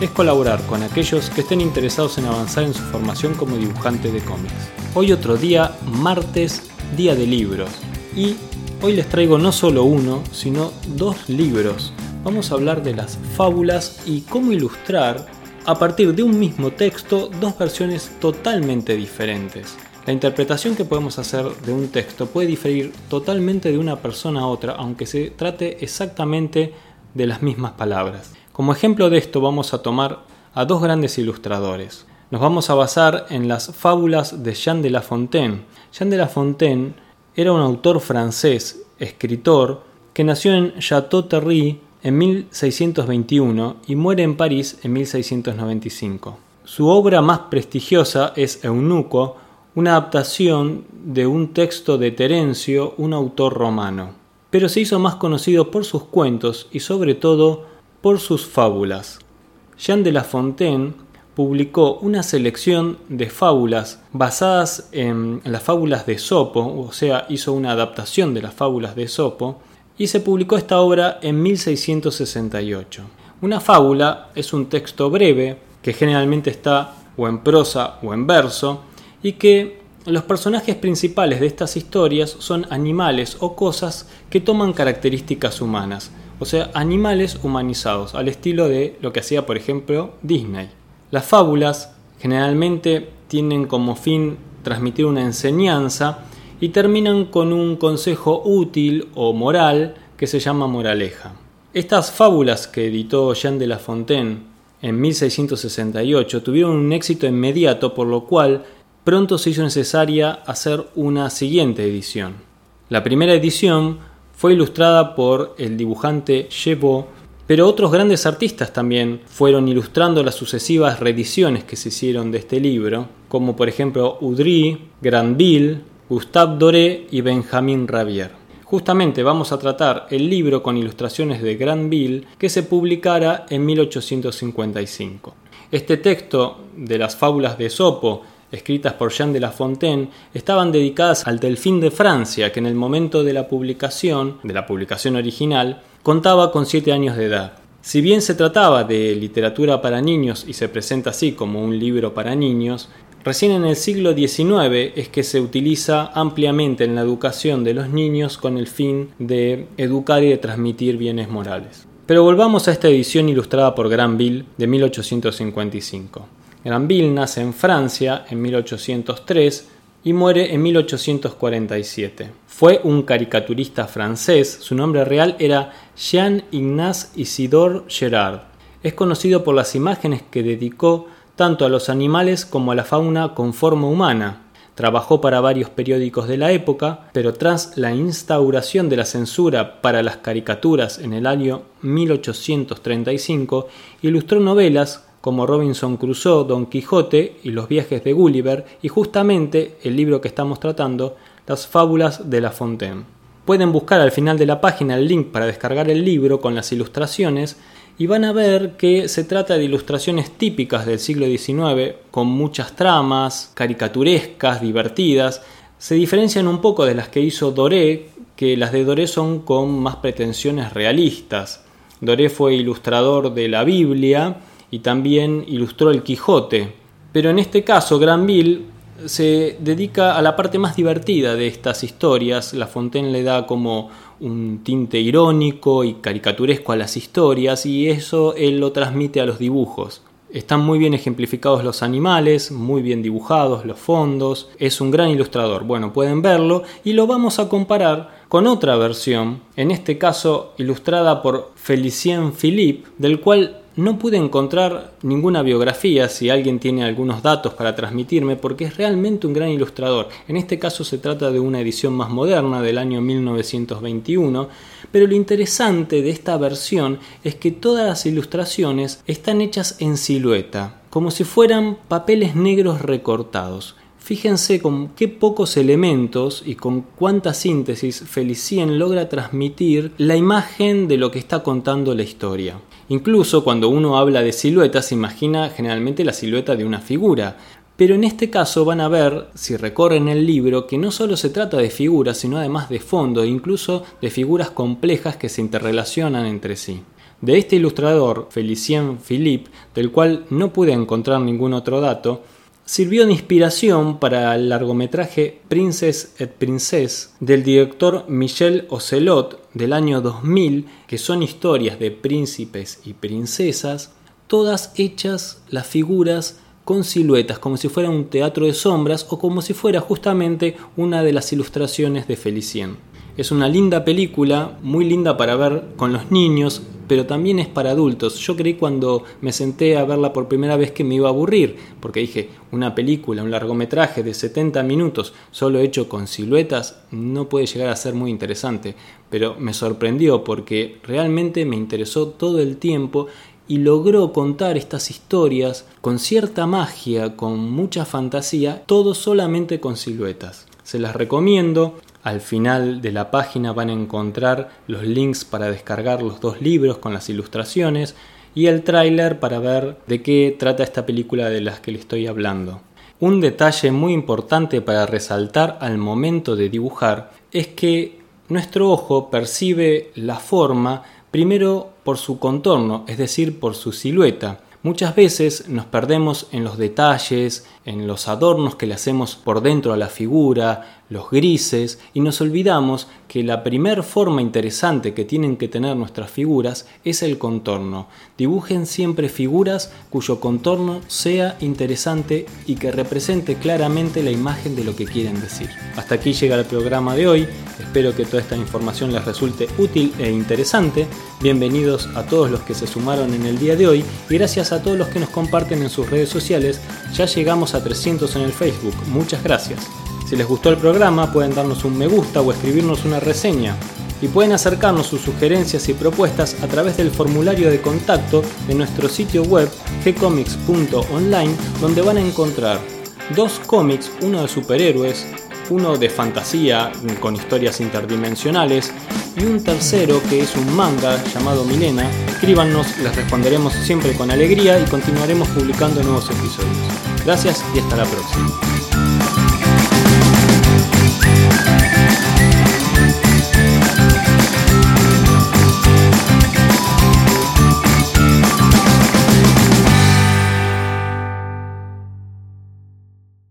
es colaborar con aquellos que estén interesados en avanzar en su formación como dibujante de cómics. Hoy otro día, martes, día de libros. Y hoy les traigo no solo uno, sino dos libros. Vamos a hablar de las fábulas y cómo ilustrar a partir de un mismo texto dos versiones totalmente diferentes. La interpretación que podemos hacer de un texto puede diferir totalmente de una persona a otra, aunque se trate exactamente de las mismas palabras. Como ejemplo de esto vamos a tomar a dos grandes ilustradores. Nos vamos a basar en las fábulas de Jean de La Fontaine. Jean de La Fontaine era un autor francés, escritor, que nació en Château-Thierry en 1621 y muere en París en 1695. Su obra más prestigiosa es Eunuco, una adaptación de un texto de Terencio, un autor romano. Pero se hizo más conocido por sus cuentos y sobre todo por sus fábulas. Jean de La Fontaine publicó una selección de fábulas basadas en las fábulas de Sopo, o sea, hizo una adaptación de las fábulas de Sopo, y se publicó esta obra en 1668. Una fábula es un texto breve que generalmente está o en prosa o en verso y que los personajes principales de estas historias son animales o cosas que toman características humanas, o sea, animales humanizados, al estilo de lo que hacía, por ejemplo, Disney. Las fábulas generalmente tienen como fin transmitir una enseñanza y terminan con un consejo útil o moral que se llama moraleja. Estas fábulas que editó Jean de La Fontaine en 1668 tuvieron un éxito inmediato, por lo cual pronto se hizo necesaria hacer una siguiente edición. La primera edición fue ilustrada por el dibujante Chevo, pero otros grandes artistas también fueron ilustrando las sucesivas reediciones que se hicieron de este libro, como por ejemplo Udry, Granville, Gustave Doré y Benjamin Rabier. Justamente vamos a tratar el libro con ilustraciones de Granville que se publicara en 1855. Este texto de las fábulas de Sopo escritas por Jean de La Fontaine, estaban dedicadas al Delfín de Francia, que en el momento de la publicación, de la publicación original, contaba con 7 años de edad. Si bien se trataba de literatura para niños y se presenta así como un libro para niños, recién en el siglo XIX es que se utiliza ampliamente en la educación de los niños con el fin de educar y de transmitir bienes morales. Pero volvamos a esta edición ilustrada por Granville de 1855. Granville nace en Francia en 1803 y muere en 1847. Fue un caricaturista francés, su nombre real era Jean-Ignace Isidore Gerard. Es conocido por las imágenes que dedicó tanto a los animales como a la fauna con forma humana. Trabajó para varios periódicos de la época, pero tras la instauración de la censura para las caricaturas en el año 1835, ilustró novelas como Robinson Crusoe, Don Quijote y los viajes de Gulliver y justamente el libro que estamos tratando, Las fábulas de La Fontaine. Pueden buscar al final de la página el link para descargar el libro con las ilustraciones y van a ver que se trata de ilustraciones típicas del siglo XIX con muchas tramas, caricaturescas, divertidas. Se diferencian un poco de las que hizo Doré, que las de Doré son con más pretensiones realistas. Doré fue ilustrador de la Biblia y también ilustró el Quijote. Pero en este caso, Granville se dedica a la parte más divertida de estas historias. La Fontaine le da como un tinte irónico y caricaturesco a las historias y eso él lo transmite a los dibujos. Están muy bien ejemplificados los animales, muy bien dibujados los fondos, es un gran ilustrador. Bueno, pueden verlo y lo vamos a comparar con otra versión, en este caso ilustrada por Felicien Philippe, del cual no pude encontrar ninguna biografía, si alguien tiene algunos datos para transmitirme, porque es realmente un gran ilustrador. En este caso se trata de una edición más moderna del año 1921, pero lo interesante de esta versión es que todas las ilustraciones están hechas en silueta como si fueran papeles negros recortados. Fíjense con qué pocos elementos y con cuánta síntesis Felicien logra transmitir la imagen de lo que está contando la historia. Incluso cuando uno habla de silueta se imagina generalmente la silueta de una figura, pero en este caso van a ver, si recorren el libro, que no solo se trata de figuras, sino además de fondo e incluso de figuras complejas que se interrelacionan entre sí. De este ilustrador, Felicien Philippe, del cual no pude encontrar ningún otro dato, sirvió de inspiración para el largometraje Princess et Princess del director Michel Ocelot del año 2000, que son historias de príncipes y princesas, todas hechas las figuras con siluetas, como si fuera un teatro de sombras o como si fuera justamente una de las ilustraciones de Felicien. Es una linda película, muy linda para ver con los niños, pero también es para adultos. Yo creí cuando me senté a verla por primera vez que me iba a aburrir, porque dije, una película, un largometraje de 70 minutos solo hecho con siluetas, no puede llegar a ser muy interesante. Pero me sorprendió porque realmente me interesó todo el tiempo y logró contar estas historias con cierta magia, con mucha fantasía, todo solamente con siluetas. Se las recomiendo. Al final de la página van a encontrar los links para descargar los dos libros con las ilustraciones y el tráiler para ver de qué trata esta película de las que le estoy hablando. Un detalle muy importante para resaltar al momento de dibujar es que nuestro ojo percibe la forma primero por su contorno, es decir, por su silueta. Muchas veces nos perdemos en los detalles, en los adornos que le hacemos por dentro a la figura, los grises, y nos olvidamos que la primer forma interesante que tienen que tener nuestras figuras es el contorno. Dibujen siempre figuras cuyo contorno sea interesante y que represente claramente la imagen de lo que quieren decir. Hasta aquí llega el programa de hoy, espero que toda esta información les resulte útil e interesante. Bienvenidos a todos los que se sumaron en el día de hoy y gracias a todos los que nos comparten en sus redes sociales. Ya llegamos a 300 en el Facebook. Muchas gracias. Si les gustó el programa pueden darnos un me gusta o escribirnos una reseña. Y pueden acercarnos sus sugerencias y propuestas a través del formulario de contacto de nuestro sitio web gcomics.online donde van a encontrar dos cómics, uno de superhéroes, uno de fantasía con historias interdimensionales y un tercero que es un manga llamado Milena. Escríbanos, les responderemos siempre con alegría y continuaremos publicando nuevos episodios. Gracias y hasta la próxima.